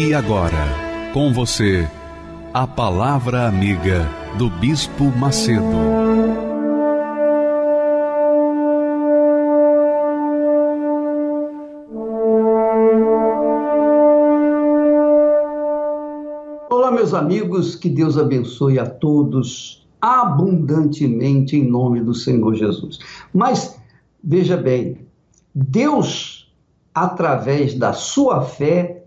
E agora, com você, a Palavra Amiga do Bispo Macedo. Olá, meus amigos, que Deus abençoe a todos abundantemente em nome do Senhor Jesus. Mas veja bem, Deus, através da sua fé,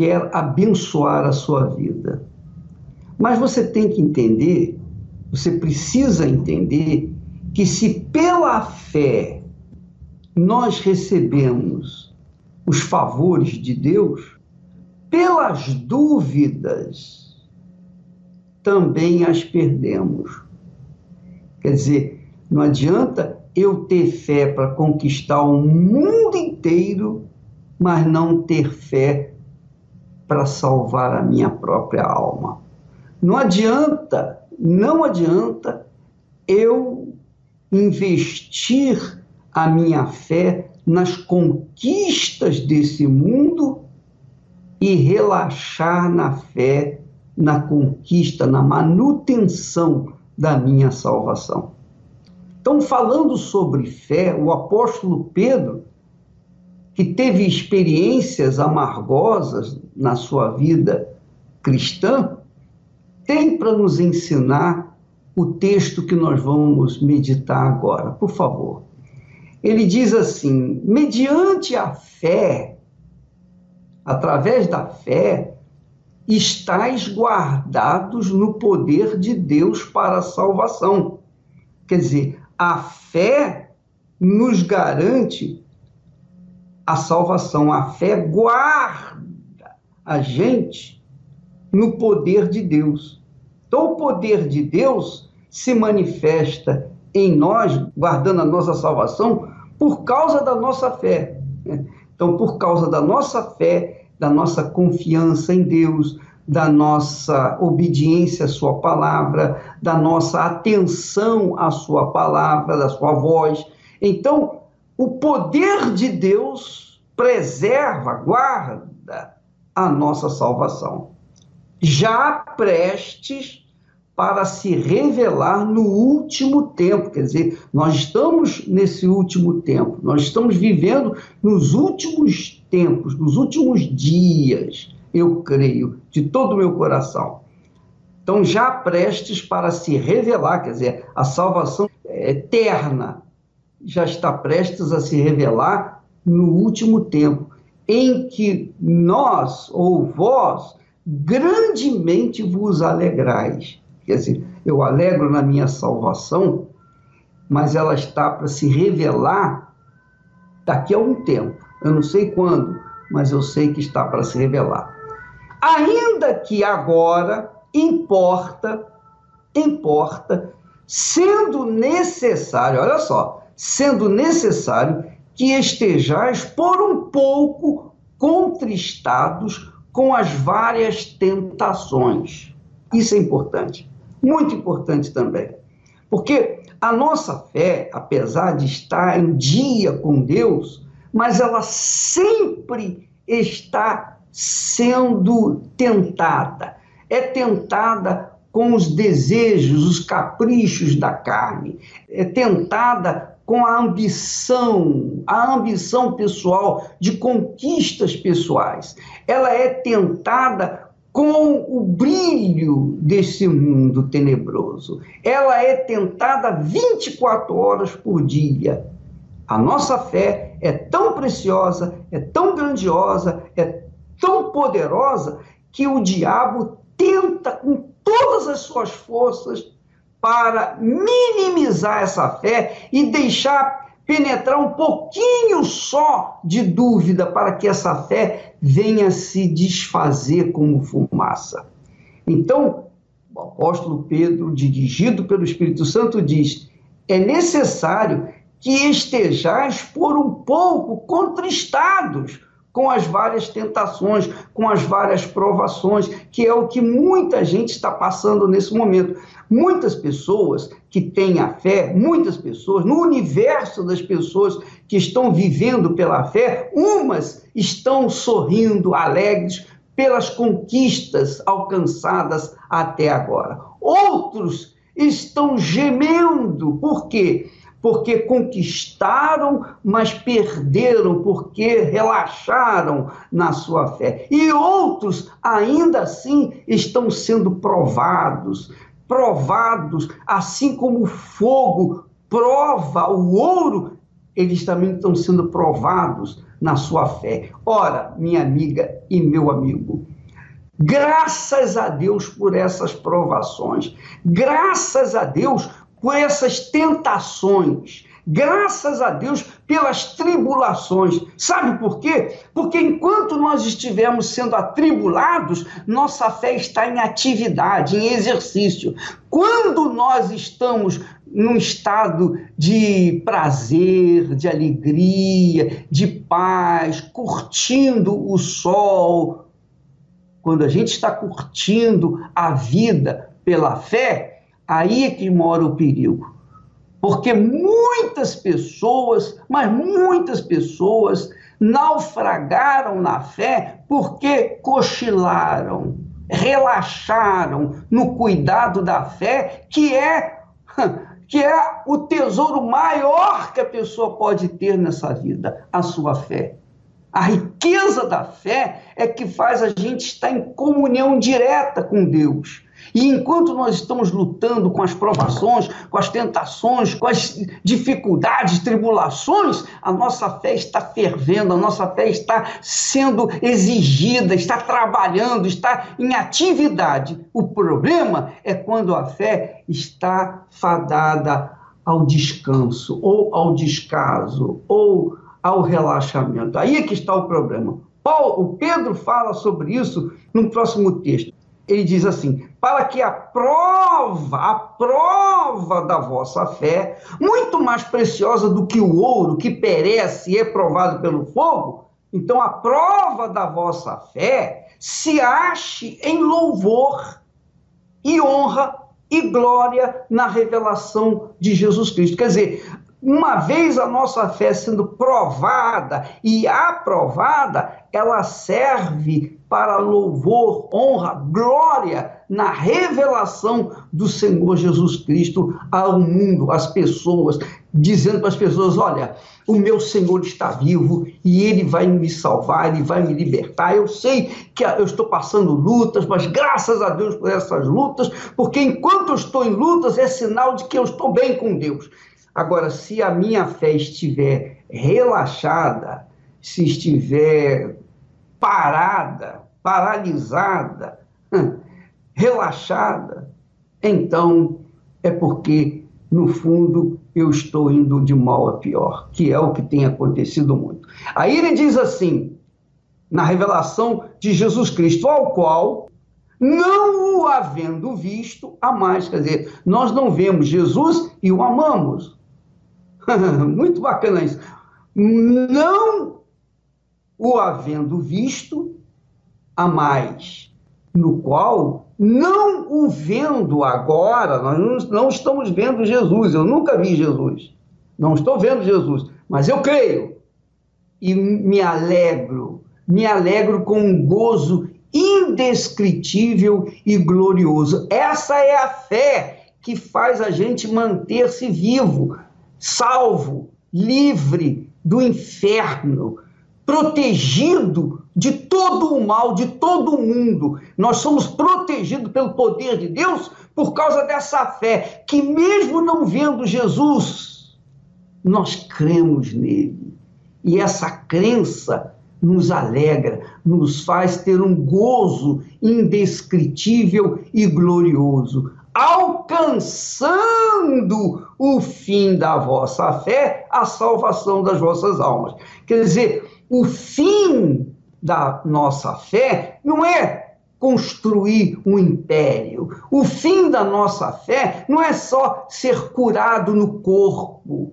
quer abençoar a sua vida. Mas você tem que entender, você precisa entender que se pela fé nós recebemos os favores de Deus, pelas dúvidas também as perdemos. Quer dizer, não adianta eu ter fé para conquistar o mundo inteiro, mas não ter fé para salvar a minha própria alma. Não adianta, não adianta eu investir a minha fé nas conquistas desse mundo e relaxar na fé, na conquista, na manutenção da minha salvação. Então, falando sobre fé, o apóstolo Pedro que teve experiências amargosas na sua vida cristã, tem para nos ensinar o texto que nós vamos meditar agora, por favor. Ele diz assim: mediante a fé, através da fé, estáis guardados no poder de Deus para a salvação. Quer dizer, a fé nos garante a salvação, a fé guarda a gente no poder de Deus. Então, o poder de Deus se manifesta em nós, guardando a nossa salvação, por causa da nossa fé. Então, por causa da nossa fé, da nossa confiança em Deus, da nossa obediência à Sua palavra, da nossa atenção à Sua palavra, da Sua voz. Então, o poder de Deus preserva, guarda a nossa salvação, já prestes para se revelar no último tempo. Quer dizer, nós estamos nesse último tempo, nós estamos vivendo nos últimos tempos, nos últimos dias, eu creio, de todo o meu coração. Então, já prestes para se revelar, quer dizer, a salvação é eterna, já está prestes a se revelar no último tempo, em que nós ou vós grandemente vos alegrais. Quer dizer, eu alegro na minha salvação, mas ela está para se revelar daqui a um tempo. Eu não sei quando, mas eu sei que está para se revelar. Ainda que agora importa, importa, sendo necessário, olha só, sendo necessário que estejais por um pouco contristados com as várias tentações. Isso é importante, muito importante também. Porque a nossa fé, apesar de estar em dia com Deus, mas ela sempre está sendo tentada. É tentada com os desejos, os caprichos da carne. É tentada com a ambição, a ambição pessoal de conquistas pessoais. Ela é tentada com o brilho desse mundo tenebroso. Ela é tentada 24 horas por dia. A nossa fé é tão preciosa, é tão grandiosa, é tão poderosa que o diabo tenta com todas as suas forças para minimizar essa fé e deixar penetrar um pouquinho só de dúvida para que essa fé venha se desfazer como fumaça. Então, o apóstolo Pedro, dirigido pelo Espírito Santo, diz: é necessário que estejais por um pouco contristados com as várias tentações, com as várias provações, que é o que muita gente está passando nesse momento. Muitas pessoas que têm a fé, muitas pessoas, no universo das pessoas que estão vivendo pela fé, umas estão sorrindo, alegres pelas conquistas alcançadas até agora. Outros estão gemendo, por quê? Porque conquistaram, mas perderam porque relaxaram na sua fé. E outros, ainda assim, estão sendo provados, provados, assim como o fogo prova o ouro, eles também estão sendo provados na sua fé. Ora, minha amiga e meu amigo, graças a Deus por essas provações, graças a Deus por essas tentações, graças a Deus pelas tribulações. Sabe por quê? Porque enquanto nós estivermos sendo atribulados, nossa fé está em atividade, em exercício. Quando nós estamos num estado de prazer, de alegria, de paz, curtindo o sol, quando a gente está curtindo a vida pela fé, Aí é que mora o perigo. Porque muitas pessoas, mas muitas pessoas, naufragaram na fé porque cochilaram, relaxaram no cuidado da fé, que é que é o tesouro maior que a pessoa pode ter nessa vida, a sua fé. A riqueza da fé é que faz a gente estar em comunhão direta com Deus. E enquanto nós estamos lutando com as provações, com as tentações, com as dificuldades, tribulações, a nossa fé está fervendo, a nossa fé está sendo exigida, está trabalhando, está em atividade. O problema é quando a fé está fadada ao descanso, ou ao descaso, ou ao relaxamento. Aí é que está o problema. Paulo, o Pedro fala sobre isso no próximo texto ele diz assim: para que a prova, a prova da vossa fé, muito mais preciosa do que o ouro que perece e é provado pelo fogo, então a prova da vossa fé se ache em louvor e honra e glória na revelação de Jesus Cristo. Quer dizer, uma vez a nossa fé sendo provada e aprovada, ela serve para louvor, honra, glória na revelação do Senhor Jesus Cristo ao mundo, às pessoas, dizendo para as pessoas: olha, o meu Senhor está vivo e ele vai me salvar, ele vai me libertar. Eu sei que eu estou passando lutas, mas graças a Deus por essas lutas, porque enquanto eu estou em lutas é sinal de que eu estou bem com Deus. Agora, se a minha fé estiver relaxada, se estiver parada, paralisada, relaxada, então é porque, no fundo, eu estou indo de mal a pior, que é o que tem acontecido muito. Aí ele diz assim, na revelação de Jesus Cristo, ao qual, não o havendo visto, a mais. Quer dizer, nós não vemos Jesus e o amamos. Muito bacana isso. Não o havendo visto a mais, no qual, não o vendo agora, nós não estamos vendo Jesus, eu nunca vi Jesus, não estou vendo Jesus, mas eu creio e me alegro, me alegro com um gozo indescritível e glorioso. Essa é a fé que faz a gente manter-se vivo, salvo, livre do inferno, protegido de todo o mal, de todo o mundo. Nós somos protegidos pelo poder de Deus por causa dessa fé, que mesmo não vendo Jesus, nós cremos nele. E essa crença nos alegra, nos faz ter um gozo indescritível e glorioso, alcançando o fim da vossa fé, a salvação das vossas almas. Quer dizer, o fim da nossa fé não é construir um império. O fim da nossa fé não é só ser curado no corpo,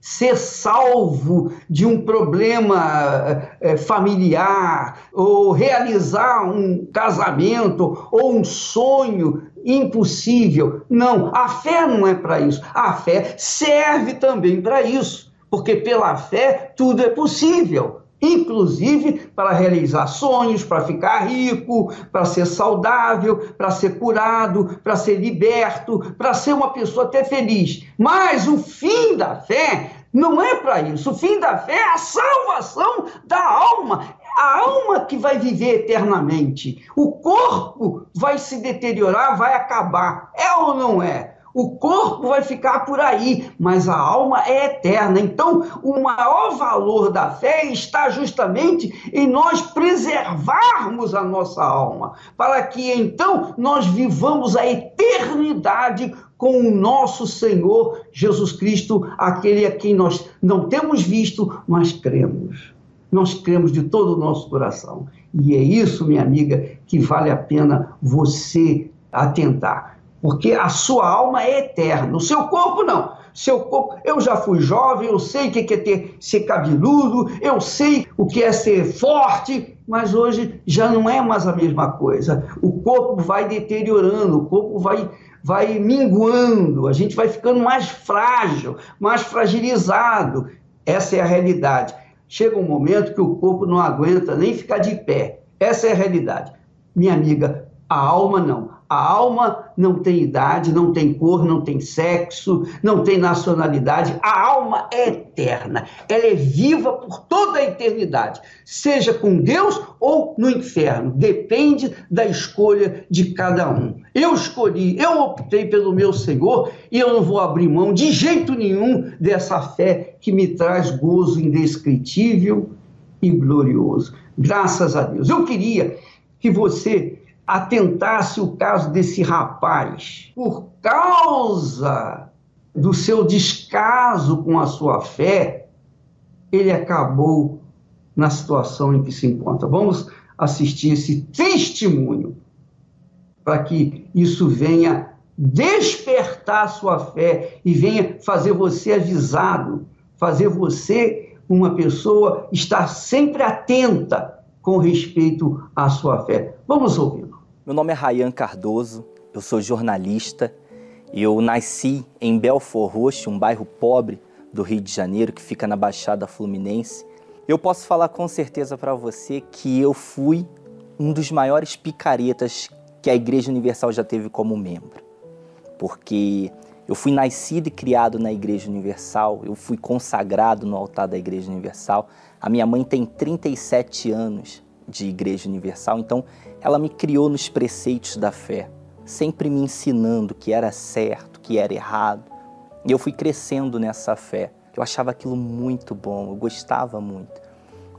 ser salvo de um problema é, familiar, ou realizar um casamento, ou um sonho impossível. Não, a fé não é para isso. A fé serve também para isso, porque pela fé tudo é possível inclusive para realizar sonhos, para ficar rico, para ser saudável, para ser curado, para ser liberto, para ser uma pessoa até feliz. Mas o fim da fé não é para isso. O fim da fé é a salvação da alma. A alma que vai viver eternamente. O corpo vai se deteriorar, vai acabar. É ou não é? O corpo vai ficar por aí, mas a alma é eterna. Então, o maior valor da fé está justamente em nós preservarmos a nossa alma, para que então nós vivamos a eternidade com o nosso Senhor Jesus Cristo, aquele a quem nós não temos visto, mas cremos. Nós cremos de todo o nosso coração. E é isso, minha amiga, que vale a pena você atentar porque a sua alma é eterna, o seu corpo não. Seu corpo, eu já fui jovem, eu sei o que é ter, ser cabeludo, eu sei o que é ser forte, mas hoje já não é mais a mesma coisa. O corpo vai deteriorando, o corpo vai, vai minguando, a gente vai ficando mais frágil, mais fragilizado. Essa é a realidade. Chega um momento que o corpo não aguenta nem ficar de pé. Essa é a realidade. Minha amiga, a alma não. A alma não tem idade, não tem cor, não tem sexo, não tem nacionalidade. A alma é eterna. Ela é viva por toda a eternidade, seja com Deus ou no inferno. Depende da escolha de cada um. Eu escolhi, eu optei pelo meu Senhor e eu não vou abrir mão de jeito nenhum dessa fé que me traz gozo indescritível e glorioso. Graças a Deus. Eu queria que você atentasse o caso desse rapaz, por causa do seu descaso com a sua fé, ele acabou na situação em que se encontra. Vamos assistir esse testemunho para que isso venha despertar sua fé e venha fazer você avisado, fazer você uma pessoa estar sempre atenta com respeito à sua fé. Vamos ouvir. Meu nome é Rayan Cardoso, eu sou jornalista. Eu nasci em Belfor Roxo, um bairro pobre do Rio de Janeiro que fica na Baixada Fluminense. Eu posso falar com certeza para você que eu fui um dos maiores picaretas que a Igreja Universal já teve como membro. Porque eu fui nascido e criado na Igreja Universal, eu fui consagrado no altar da Igreja Universal. A minha mãe tem 37 anos de Igreja Universal, então ela me criou nos preceitos da fé, sempre me ensinando que era certo, que era errado. E eu fui crescendo nessa fé. Eu achava aquilo muito bom, eu gostava muito.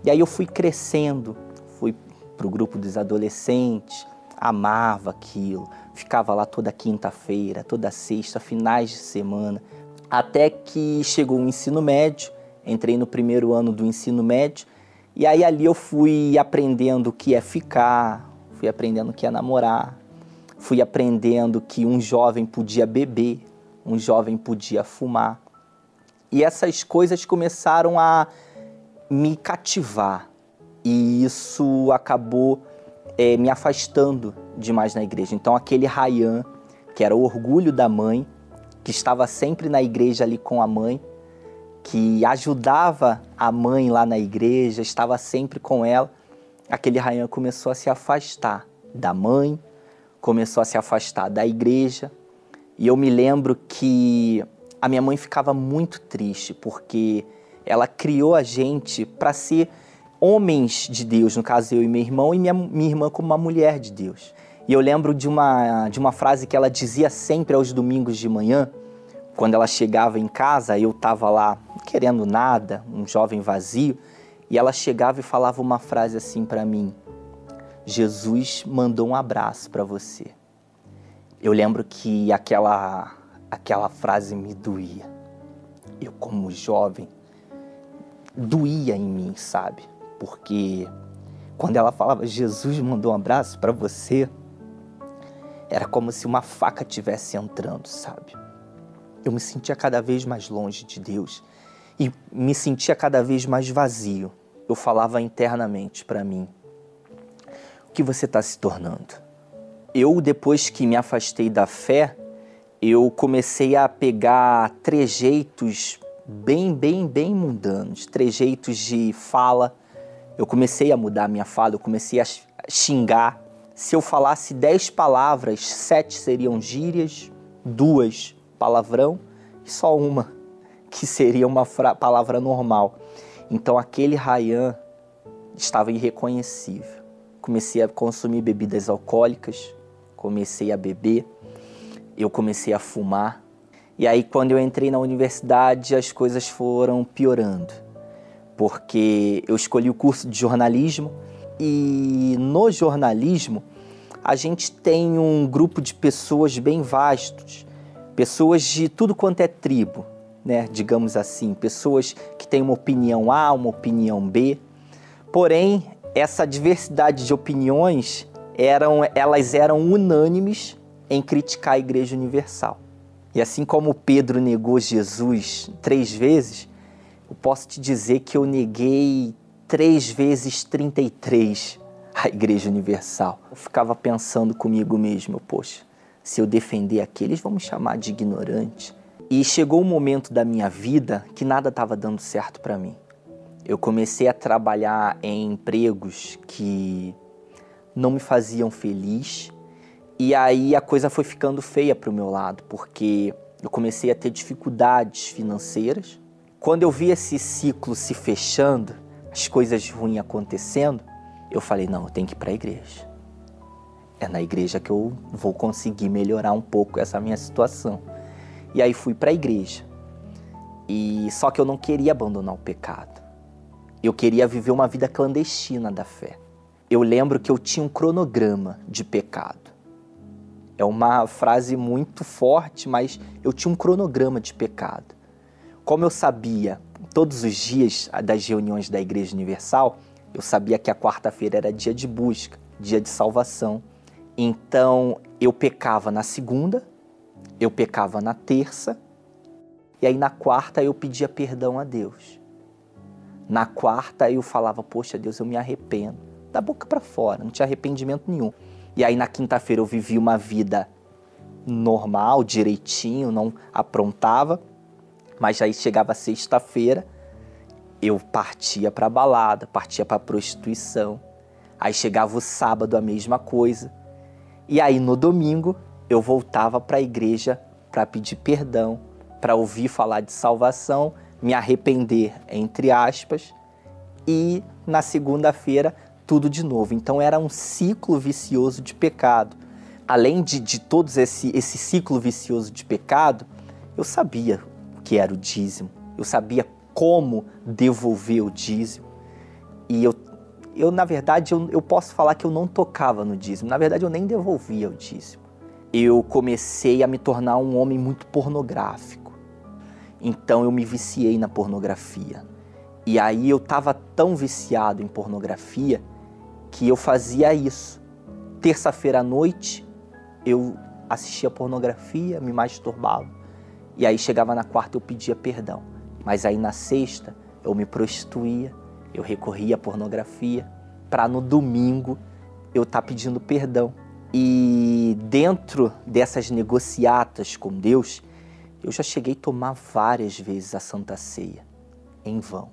E aí eu fui crescendo, fui para o grupo dos adolescentes, amava aquilo, ficava lá toda quinta-feira, toda sexta, finais de semana, até que chegou o ensino médio, entrei no primeiro ano do ensino médio, e aí ali eu fui aprendendo o que é ficar, fui aprendendo que é namorar, fui aprendendo que um jovem podia beber, um jovem podia fumar. E essas coisas começaram a me cativar e isso acabou é, me afastando demais na igreja. Então aquele Rayan, que era o orgulho da mãe, que estava sempre na igreja ali com a mãe, que ajudava a mãe lá na igreja, estava sempre com ela, aquele Rayan começou a se afastar da mãe, começou a se afastar da igreja. E eu me lembro que a minha mãe ficava muito triste porque ela criou a gente para ser homens de Deus, no caso eu e meu irmão, e minha, minha irmã como uma mulher de Deus. E eu lembro de uma, de uma frase que ela dizia sempre aos domingos de manhã, quando ela chegava em casa, eu estava lá querendo nada, um jovem vazio, e ela chegava e falava uma frase assim para mim: Jesus mandou um abraço para você. Eu lembro que aquela aquela frase me doía. Eu, como jovem, doía em mim, sabe? Porque quando ela falava Jesus mandou um abraço para você, era como se uma faca tivesse entrando, sabe? Eu me sentia cada vez mais longe de Deus e me sentia cada vez mais vazio. Eu falava internamente para mim: o que você está se tornando? Eu, depois que me afastei da fé, eu comecei a pegar trejeitos bem, bem, bem mundanos, trejeitos de fala. Eu comecei a mudar a minha fala, eu comecei a xingar. Se eu falasse dez palavras, sete seriam gírias, duas palavrão e só uma que seria uma palavra normal. Então aquele Rayan estava irreconhecível. Comecei a consumir bebidas alcoólicas, comecei a beber, eu comecei a fumar. E aí quando eu entrei na universidade, as coisas foram piorando. Porque eu escolhi o curso de jornalismo e no jornalismo a gente tem um grupo de pessoas bem vastos, pessoas de tudo quanto é tribo, né, digamos assim, pessoas que têm uma opinião A, uma opinião B. Porém, essa diversidade de opiniões eram, elas eram unânimes em criticar a Igreja Universal. E assim como Pedro negou Jesus três vezes, eu posso te dizer que eu neguei três vezes 33 a Igreja Universal. Eu ficava pensando comigo mesmo, poxa, se eu defender aqueles, vão me chamar de ignorante. E chegou um momento da minha vida que nada estava dando certo para mim. Eu comecei a trabalhar em empregos que não me faziam feliz. E aí a coisa foi ficando feia para o meu lado, porque eu comecei a ter dificuldades financeiras. Quando eu vi esse ciclo se fechando, as coisas ruins acontecendo, eu falei: não, eu tenho que ir para a igreja. É na igreja que eu vou conseguir melhorar um pouco essa minha situação. E aí fui para a igreja. E só que eu não queria abandonar o pecado. Eu queria viver uma vida clandestina da fé. Eu lembro que eu tinha um cronograma de pecado. É uma frase muito forte, mas eu tinha um cronograma de pecado. Como eu sabia todos os dias das reuniões da Igreja Universal, eu sabia que a quarta-feira era dia de busca, dia de salvação. Então eu pecava na segunda, eu pecava na terça, e aí na quarta eu pedia perdão a Deus. Na quarta eu falava, poxa Deus, eu me arrependo. Da boca para fora, não tinha arrependimento nenhum. E aí na quinta-feira eu vivi uma vida normal, direitinho, não aprontava. Mas aí chegava sexta-feira, eu partia para balada, partia para prostituição. Aí chegava o sábado a mesma coisa. E aí no domingo eu voltava para a igreja para pedir perdão, para ouvir falar de salvação, me arrepender, entre aspas, e na segunda-feira tudo de novo. Então era um ciclo vicioso de pecado. Além de, de todo esse, esse ciclo vicioso de pecado, eu sabia que era o dízimo, eu sabia como devolver o dízimo. E eu, eu na verdade, eu, eu posso falar que eu não tocava no dízimo. Na verdade, eu nem devolvia o dízimo eu comecei a me tornar um homem muito pornográfico. Então eu me viciei na pornografia. E aí eu estava tão viciado em pornografia que eu fazia isso. Terça-feira à noite eu assistia pornografia, me masturbava. E aí chegava na quarta eu pedia perdão. Mas aí na sexta eu me prostituía, eu recorria à pornografia para no domingo eu estar tá pedindo perdão e dentro dessas negociatas com Deus, eu já cheguei a tomar várias vezes a Santa Ceia, em vão.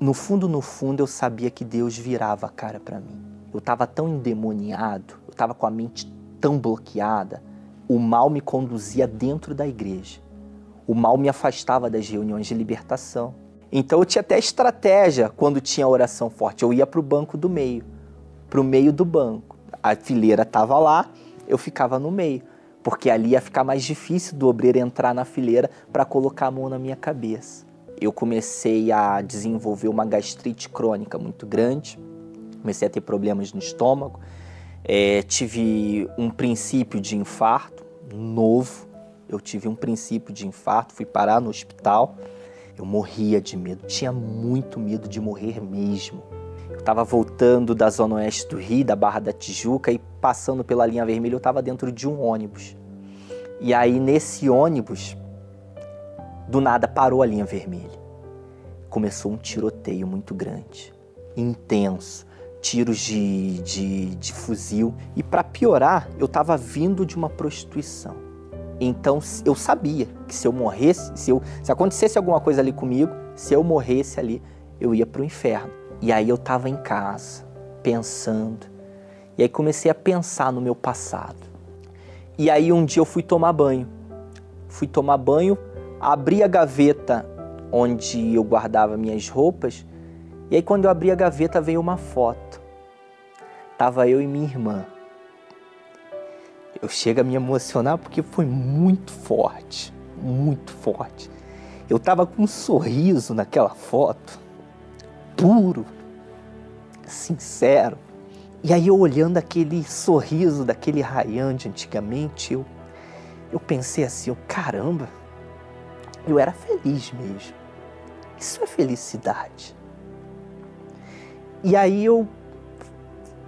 No fundo, no fundo, eu sabia que Deus virava a cara para mim. Eu estava tão endemoniado, eu estava com a mente tão bloqueada, o mal me conduzia dentro da igreja. O mal me afastava das reuniões de libertação. Então eu tinha até estratégia quando tinha oração forte. Eu ia para o banco do meio, para o meio do banco a fileira estava lá, eu ficava no meio, porque ali ia ficar mais difícil do obreiro entrar na fileira para colocar a mão na minha cabeça. Eu comecei a desenvolver uma gastrite crônica muito grande, comecei a ter problemas no estômago, é, tive um princípio de infarto novo, Eu tive um princípio de infarto, fui parar no hospital. Eu morria de medo, tinha muito medo de morrer mesmo. Eu estava voltando da zona oeste do Rio, da Barra da Tijuca, e passando pela linha vermelha, eu estava dentro de um ônibus. E aí, nesse ônibus, do nada parou a linha vermelha. Começou um tiroteio muito grande, intenso, tiros de, de, de fuzil. E para piorar, eu estava vindo de uma prostituição. Então eu sabia que se eu morresse, se, eu, se acontecesse alguma coisa ali comigo, se eu morresse ali, eu ia para o inferno. E aí eu estava em casa, pensando. E aí comecei a pensar no meu passado. E aí um dia eu fui tomar banho. Fui tomar banho, abri a gaveta onde eu guardava minhas roupas. E aí quando eu abri a gaveta veio uma foto. Tava eu e minha irmã eu chego a me emocionar porque foi muito forte, muito forte. Eu tava com um sorriso naquela foto, puro, sincero. E aí eu olhando aquele sorriso daquele Ryan de antigamente, eu, eu pensei assim, eu, caramba, eu era feliz mesmo. Isso é felicidade. E aí eu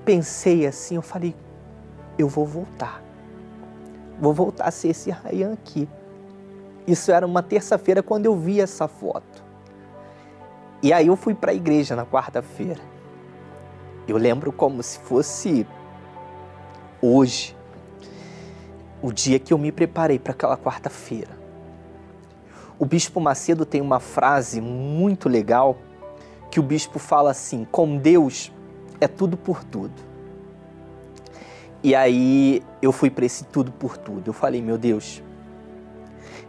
pensei assim, eu falei, eu vou voltar vou voltar a ser esse Ryan aqui. Isso era uma terça-feira quando eu vi essa foto. E aí eu fui para a igreja na quarta-feira. Eu lembro como se fosse hoje, o dia que eu me preparei para aquela quarta-feira. O bispo Macedo tem uma frase muito legal que o bispo fala assim: com Deus é tudo por tudo. E aí eu fui para esse tudo por tudo. Eu falei, meu Deus,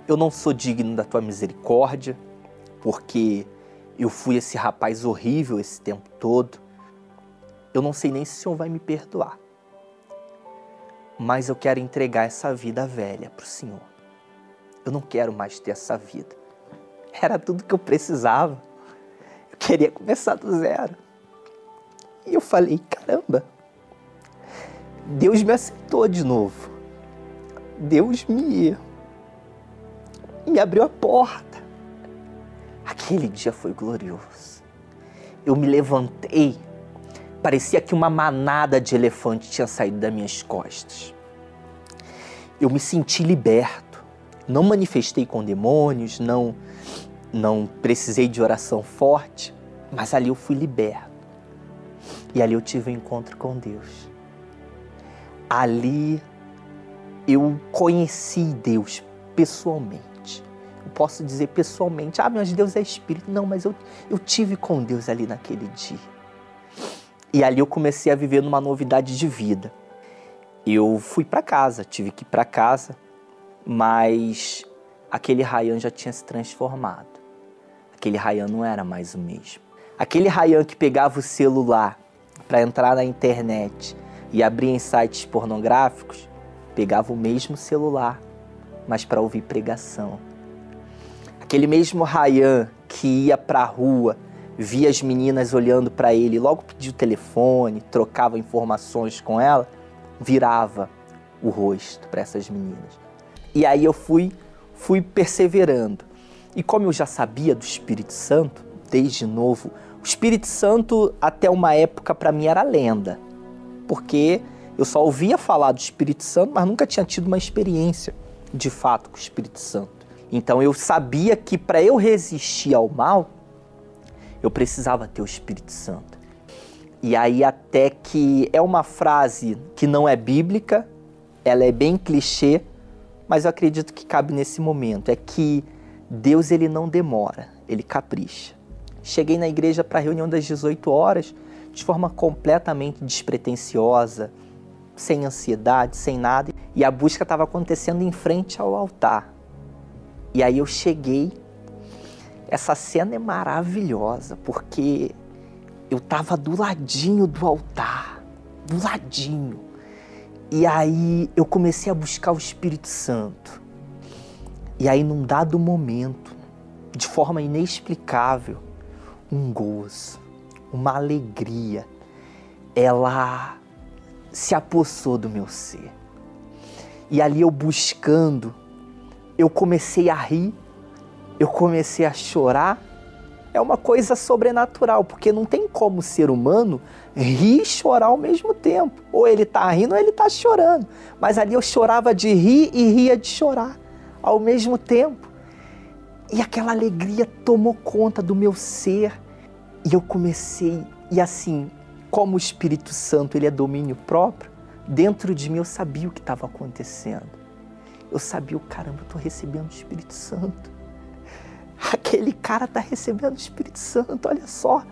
eu não sou digno da tua misericórdia, porque eu fui esse rapaz horrível esse tempo todo. Eu não sei nem se o Senhor vai me perdoar. Mas eu quero entregar essa vida velha para o Senhor. Eu não quero mais ter essa vida. Era tudo que eu precisava. Eu queria começar do zero. E eu falei, caramba, Deus me aceitou de novo. Deus me me abriu a porta. Aquele dia foi glorioso. Eu me levantei, parecia que uma manada de elefante tinha saído das minhas costas. Eu me senti liberto. Não manifestei com demônios, não não precisei de oração forte, mas ali eu fui liberto. E ali eu tive um encontro com Deus ali eu conheci Deus pessoalmente. Eu posso dizer pessoalmente, ah, mas Deus é espírito. Não, mas eu, eu tive com Deus ali naquele dia. E ali eu comecei a viver numa novidade de vida. Eu fui para casa, tive que ir para casa, mas aquele Rayan já tinha se transformado. Aquele Rayan não era mais o mesmo. Aquele Rayan que pegava o celular para entrar na internet e abria em sites pornográficos, pegava o mesmo celular, mas para ouvir pregação. Aquele mesmo Ryan que ia para a rua, via as meninas olhando para ele, logo pediu o telefone, trocava informações com ela, virava o rosto para essas meninas. E aí eu fui, fui perseverando. E como eu já sabia do Espírito Santo, desde novo, o Espírito Santo até uma época para mim era lenda porque eu só ouvia falar do Espírito Santo, mas nunca tinha tido uma experiência de fato com o Espírito Santo. Então eu sabia que para eu resistir ao mal, eu precisava ter o Espírito Santo. E aí até que é uma frase que não é bíblica, ela é bem clichê, mas eu acredito que cabe nesse momento, é que Deus ele não demora, ele capricha. Cheguei na igreja para a reunião das 18 horas, de forma completamente despretensiosa, sem ansiedade, sem nada. E a busca estava acontecendo em frente ao altar. E aí eu cheguei. Essa cena é maravilhosa, porque eu estava do ladinho do altar, do ladinho. E aí eu comecei a buscar o Espírito Santo. E aí, num dado momento, de forma inexplicável, um gozo, uma alegria, ela se apossou do meu ser. E ali eu buscando, eu comecei a rir, eu comecei a chorar. É uma coisa sobrenatural, porque não tem como o ser humano rir e chorar ao mesmo tempo. Ou ele está rindo ou ele está chorando. Mas ali eu chorava de rir e ria de chorar ao mesmo tempo. E aquela alegria tomou conta do meu ser. E eu comecei, e assim, como o Espírito Santo ele é domínio próprio, dentro de mim eu sabia o que estava acontecendo. Eu sabia, o caramba, eu estou recebendo o Espírito Santo. Aquele cara está recebendo o Espírito Santo, olha só.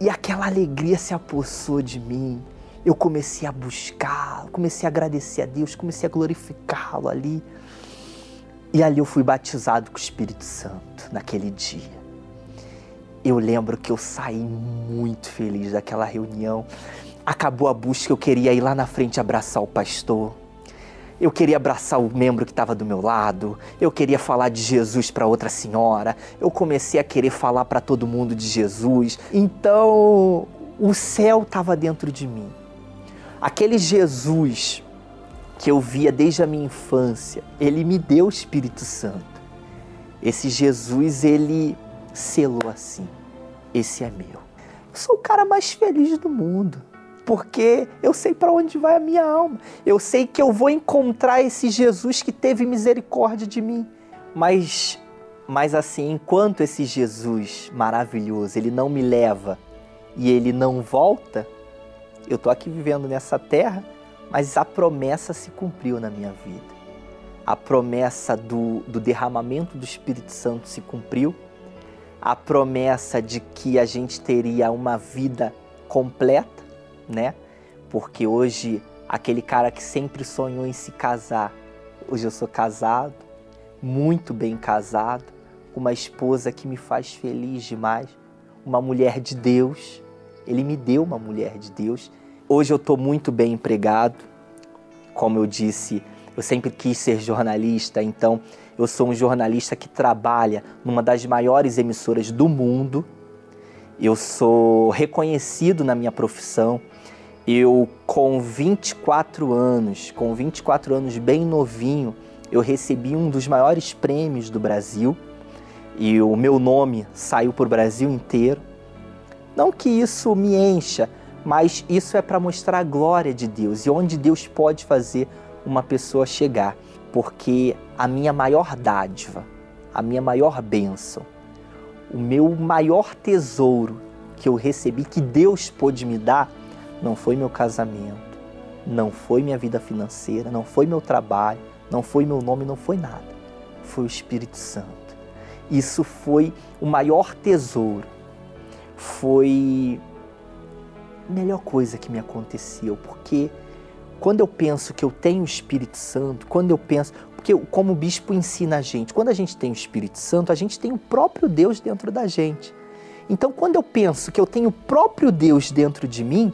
E aquela alegria se apossou de mim. Eu comecei a buscar, comecei a agradecer a Deus, comecei a glorificá-lo ali. E ali eu fui batizado com o Espírito Santo naquele dia. Eu lembro que eu saí muito feliz daquela reunião. Acabou a busca, eu queria ir lá na frente abraçar o pastor. Eu queria abraçar o membro que estava do meu lado. Eu queria falar de Jesus para outra senhora. Eu comecei a querer falar para todo mundo de Jesus. Então, o céu estava dentro de mim. Aquele Jesus que eu via desde a minha infância, ele me deu o Espírito Santo. Esse Jesus, ele selou assim: esse é meu. Eu sou o cara mais feliz do mundo, porque eu sei para onde vai a minha alma. Eu sei que eu vou encontrar esse Jesus que teve misericórdia de mim. Mas mas assim, enquanto esse Jesus maravilhoso, ele não me leva e ele não volta, eu tô aqui vivendo nessa terra mas a promessa se cumpriu na minha vida. A promessa do, do derramamento do Espírito Santo se cumpriu. A promessa de que a gente teria uma vida completa, né? Porque hoje, aquele cara que sempre sonhou em se casar, hoje eu sou casado, muito bem casado, com uma esposa que me faz feliz demais, uma mulher de Deus. Ele me deu uma mulher de Deus Hoje eu estou muito bem empregado. Como eu disse, eu sempre quis ser jornalista, então eu sou um jornalista que trabalha numa das maiores emissoras do mundo. Eu sou reconhecido na minha profissão. Eu, com 24 anos, com 24 anos bem novinho, eu recebi um dos maiores prêmios do Brasil e o meu nome saiu o Brasil inteiro. Não que isso me encha, mas isso é para mostrar a glória de Deus e onde Deus pode fazer uma pessoa chegar, porque a minha maior dádiva, a minha maior bênção, o meu maior tesouro que eu recebi, que Deus pôde me dar, não foi meu casamento, não foi minha vida financeira, não foi meu trabalho, não foi meu nome, não foi nada. Foi o Espírito Santo. Isso foi o maior tesouro. Foi melhor coisa que me aconteceu, porque quando eu penso que eu tenho o Espírito Santo, quando eu penso, porque como o bispo ensina a gente, quando a gente tem o Espírito Santo, a gente tem o próprio Deus dentro da gente. Então, quando eu penso que eu tenho o próprio Deus dentro de mim,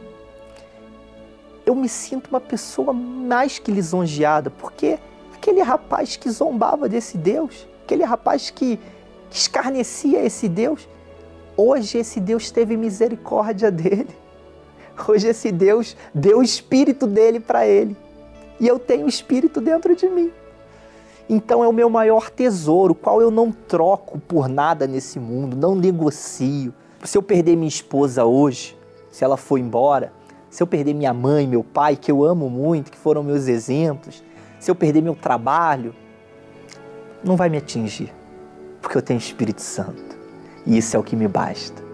eu me sinto uma pessoa mais que lisonjeada, porque aquele rapaz que zombava desse Deus, aquele rapaz que escarnecia esse Deus, hoje esse Deus teve misericórdia dele. Hoje esse Deus deu o espírito dele para ele. E eu tenho o espírito dentro de mim. Então é o meu maior tesouro, qual eu não troco por nada nesse mundo, não negocio. Se eu perder minha esposa hoje, se ela for embora, se eu perder minha mãe, meu pai, que eu amo muito, que foram meus exemplos, se eu perder meu trabalho, não vai me atingir, porque eu tenho Espírito Santo. E isso é o que me basta.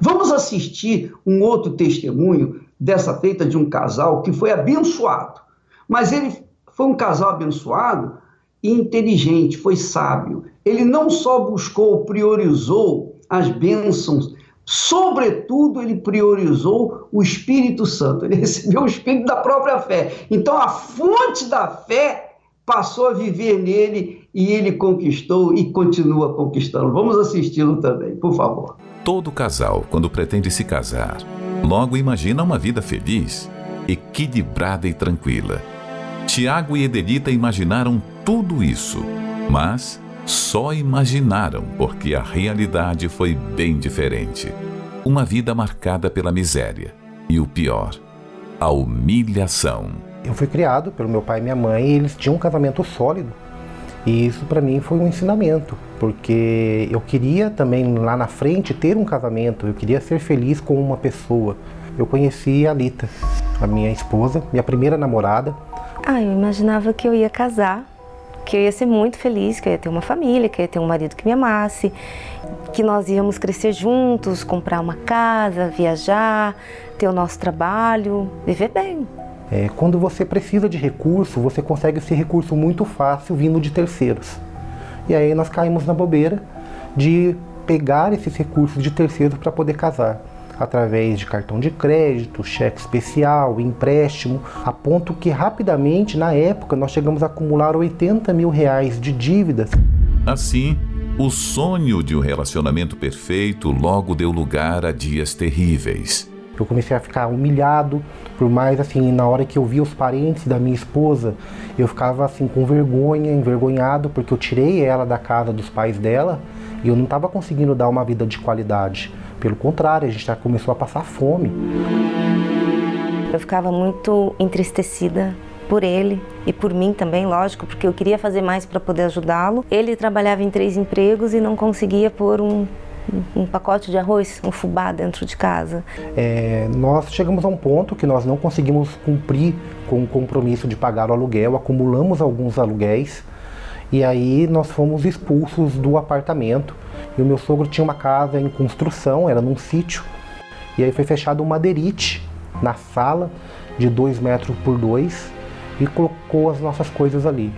Vamos assistir um outro testemunho dessa feita de um casal que foi abençoado. Mas ele foi um casal abençoado e inteligente, foi sábio. Ele não só buscou, priorizou as bênçãos, sobretudo ele priorizou o Espírito Santo. Ele recebeu o Espírito da própria fé. Então a fonte da fé passou a viver nele e ele conquistou e continua conquistando. Vamos assisti-lo também, por favor. Todo casal, quando pretende se casar, logo imagina uma vida feliz, equilibrada e tranquila. Tiago e Edelita imaginaram tudo isso, mas só imaginaram porque a realidade foi bem diferente. Uma vida marcada pela miséria e o pior, a humilhação. Eu fui criado pelo meu pai e minha mãe e eles tinham um casamento sólido. E isso para mim foi um ensinamento, porque eu queria também lá na frente ter um casamento, eu queria ser feliz com uma pessoa. Eu conheci a Lita, a minha esposa, minha primeira namorada. Ah, eu imaginava que eu ia casar, que eu ia ser muito feliz, que eu ia ter uma família, que eu ia ter um marido que me amasse, que nós íamos crescer juntos, comprar uma casa, viajar, ter o nosso trabalho, viver bem. É, quando você precisa de recurso, você consegue esse recurso muito fácil vindo de terceiros. E aí nós caímos na bobeira de pegar esses recursos de terceiros para poder casar através de cartão de crédito, cheque especial, empréstimo, a ponto que rapidamente, na época, nós chegamos a acumular 80 mil reais de dívidas. Assim, o sonho de um relacionamento perfeito logo deu lugar a dias terríveis. Eu comecei a ficar humilhado, por mais assim, na hora que eu via os parentes da minha esposa, eu ficava assim com vergonha, envergonhado, porque eu tirei ela da casa dos pais dela e eu não estava conseguindo dar uma vida de qualidade. Pelo contrário, a gente já começou a passar fome. Eu ficava muito entristecida por ele e por mim também, lógico, porque eu queria fazer mais para poder ajudá-lo. Ele trabalhava em três empregos e não conseguia pôr um um pacote de arroz, um fubá dentro de casa. É, nós chegamos a um ponto que nós não conseguimos cumprir com o compromisso de pagar o aluguel, acumulamos alguns aluguéis e aí nós fomos expulsos do apartamento. E o meu sogro tinha uma casa em construção, era num sítio, e aí foi fechado um madeirite na sala de dois metros por dois e colocou as nossas coisas ali.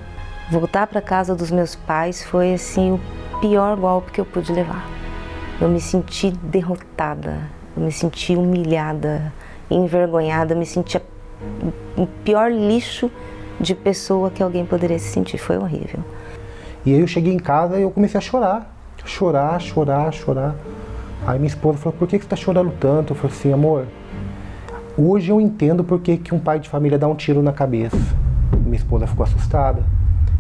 Voltar para casa dos meus pais foi assim o pior golpe que eu pude levar. Eu me senti derrotada, eu me senti humilhada, envergonhada, eu me senti o pior lixo de pessoa que alguém poderia se sentir. Foi horrível. E aí eu cheguei em casa e eu comecei a chorar, chorar, chorar, chorar. Aí minha esposa falou: Por que, que você está chorando tanto? Eu falei assim: Amor, hoje eu entendo por que, que um pai de família dá um tiro na cabeça. Minha esposa ficou assustada.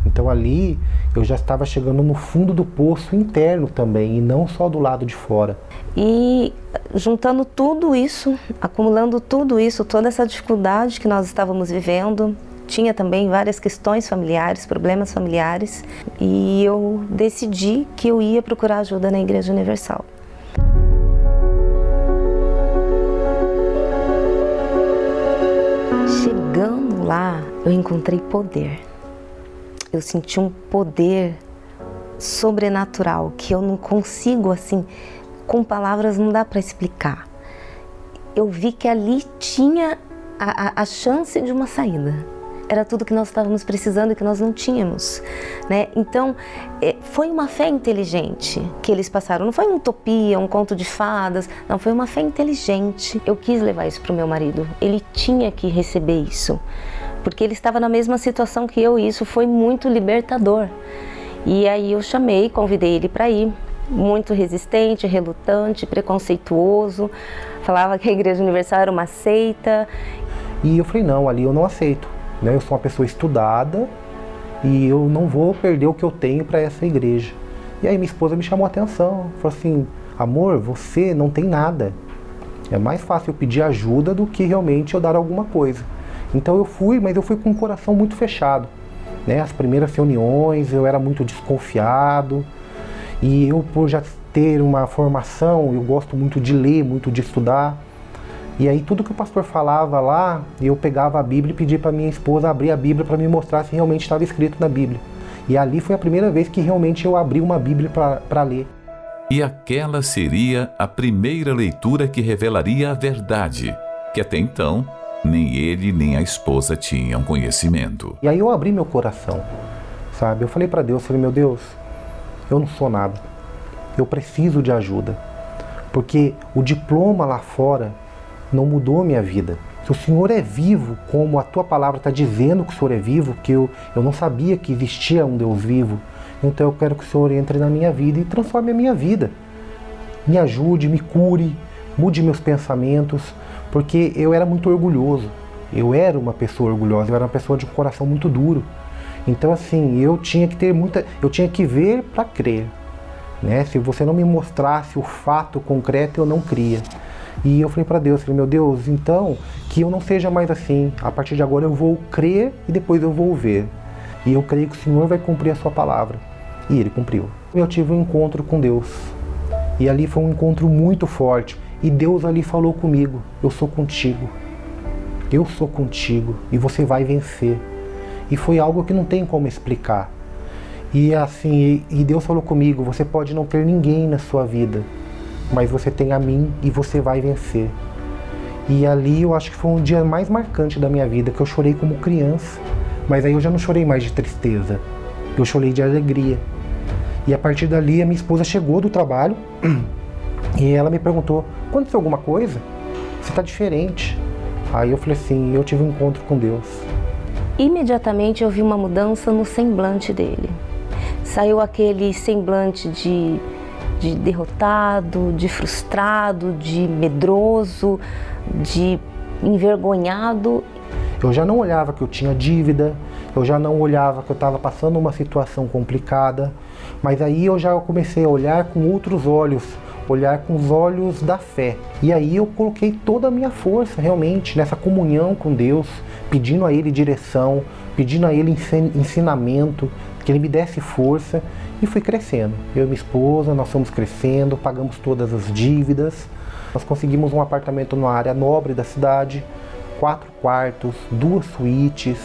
Então ali eu já estava chegando no fundo do poço interno também, e não só do lado de fora. E juntando tudo isso, acumulando tudo isso, toda essa dificuldade que nós estávamos vivendo, tinha também várias questões familiares, problemas familiares, e eu decidi que eu ia procurar ajuda na Igreja Universal. Chegando lá, eu encontrei poder eu senti um poder sobrenatural que eu não consigo assim, com palavras não dá para explicar. Eu vi que ali tinha a, a, a, chance de uma saída. Era tudo que nós estávamos precisando e que nós não tínhamos, né? Então, é, foi uma fé inteligente que eles passaram. Não foi uma utopia, um conto de fadas. Não, foi uma fé inteligente. Eu quis levar isso para o meu marido. Ele tinha que receber isso porque ele estava na mesma situação que eu e isso foi muito libertador. E aí eu chamei, convidei ele para ir, muito resistente, relutante, preconceituoso, falava que a Igreja Universal era uma seita. E eu falei: não, ali eu não aceito. Né? Eu sou uma pessoa estudada e eu não vou perder o que eu tenho para essa igreja. E aí minha esposa me chamou a atenção, falou assim: amor, você não tem nada. É mais fácil eu pedir ajuda do que realmente eu dar alguma coisa. Então eu fui, mas eu fui com o coração muito fechado. Né? As primeiras reuniões eu era muito desconfiado e eu por já ter uma formação, eu gosto muito de ler, muito de estudar. E aí tudo que o pastor falava lá, eu pegava a Bíblia e pedia para minha esposa abrir a Bíblia para me mostrar se realmente estava escrito na Bíblia. E ali foi a primeira vez que realmente eu abri uma Bíblia para ler. E aquela seria a primeira leitura que revelaria a verdade, que até então nem ele nem a esposa tinham conhecimento. E aí eu abri meu coração, sabe? Eu falei para Deus, falei, meu Deus, eu não sou nada. Eu preciso de ajuda. Porque o diploma lá fora não mudou minha vida. Se o Senhor é vivo, como a tua palavra está dizendo que o Senhor é vivo, que eu, eu não sabia que existia um Deus vivo, então eu quero que o Senhor entre na minha vida e transforme a minha vida. Me ajude, me cure, mude meus pensamentos, porque eu era muito orgulhoso. Eu era uma pessoa orgulhosa, eu era uma pessoa de um coração muito duro. Então assim, eu tinha que ter muita, eu tinha que ver para crer, né? Se você não me mostrasse o fato concreto, eu não cria. E eu falei para Deus, falei, meu Deus, então que eu não seja mais assim. A partir de agora eu vou crer e depois eu vou ver. E eu creio que o Senhor vai cumprir a sua palavra. E ele cumpriu. Eu tive um encontro com Deus. E ali foi um encontro muito forte. E Deus ali falou comigo: Eu sou contigo. Eu sou contigo. E você vai vencer. E foi algo que não tem como explicar. E assim, e Deus falou comigo: Você pode não ter ninguém na sua vida, mas você tem a mim e você vai vencer. E ali eu acho que foi um dia mais marcante da minha vida, que eu chorei como criança. Mas aí eu já não chorei mais de tristeza, eu chorei de alegria. E a partir dali a minha esposa chegou do trabalho e ela me perguntou: aconteceu alguma coisa? Você está diferente. Aí eu falei assim: eu tive um encontro com Deus. Imediatamente eu vi uma mudança no semblante dele. Saiu aquele semblante de, de derrotado, de frustrado, de medroso, de envergonhado. Eu já não olhava que eu tinha dívida, eu já não olhava que eu estava passando uma situação complicada, mas aí eu já comecei a olhar com outros olhos, olhar com os olhos da fé. E aí eu coloquei toda a minha força realmente nessa comunhão com Deus, pedindo a Ele direção, pedindo a Ele ensinamento, que Ele me desse força e fui crescendo. Eu e minha esposa, nós fomos crescendo, pagamos todas as dívidas. Nós conseguimos um apartamento numa área nobre da cidade, quatro quartos, duas suítes,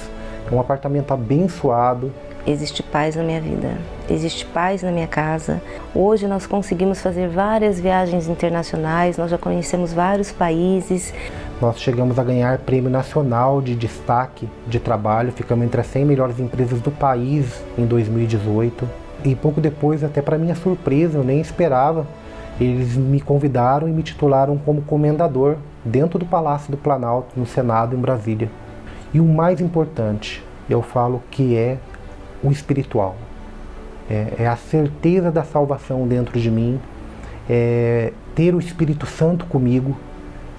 um apartamento abençoado. Existe paz na minha vida, existe paz na minha casa. Hoje nós conseguimos fazer várias viagens internacionais, nós já conhecemos vários países. Nós chegamos a ganhar prêmio nacional de destaque de trabalho, ficamos entre as 100 melhores empresas do país em 2018. E pouco depois, até para minha surpresa, eu nem esperava, eles me convidaram e me titularam como comendador dentro do Palácio do Planalto, no Senado, em Brasília. E o mais importante, eu falo que é o espiritual. É, é a certeza da salvação dentro de mim, é ter o Espírito Santo comigo.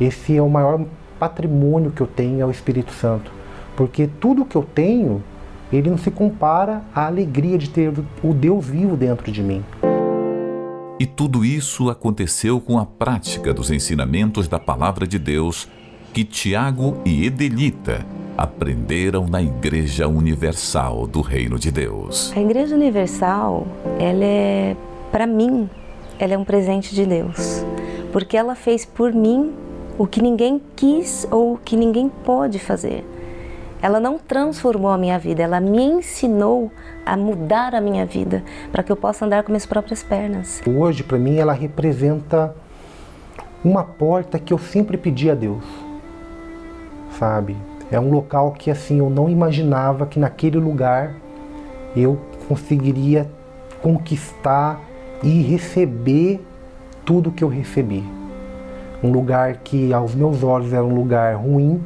Esse é o maior patrimônio que eu tenho, é o Espírito Santo. Porque tudo que eu tenho, ele não se compara à alegria de ter o Deus vivo dentro de mim. E tudo isso aconteceu com a prática dos ensinamentos da Palavra de Deus que Tiago e Edelita aprenderam na Igreja Universal do Reino de Deus. A Igreja Universal, ela é, para mim, ela é um presente de Deus, porque ela fez por mim o que ninguém quis ou o que ninguém pode fazer. Ela não transformou a minha vida, ela me ensinou a mudar a minha vida para que eu possa andar com minhas próprias pernas. Hoje, para mim, ela representa uma porta que eu sempre pedi a Deus, sabe? É um local que assim eu não imaginava que naquele lugar eu conseguiria conquistar e receber tudo que eu recebi. Um lugar que aos meus olhos era um lugar ruim,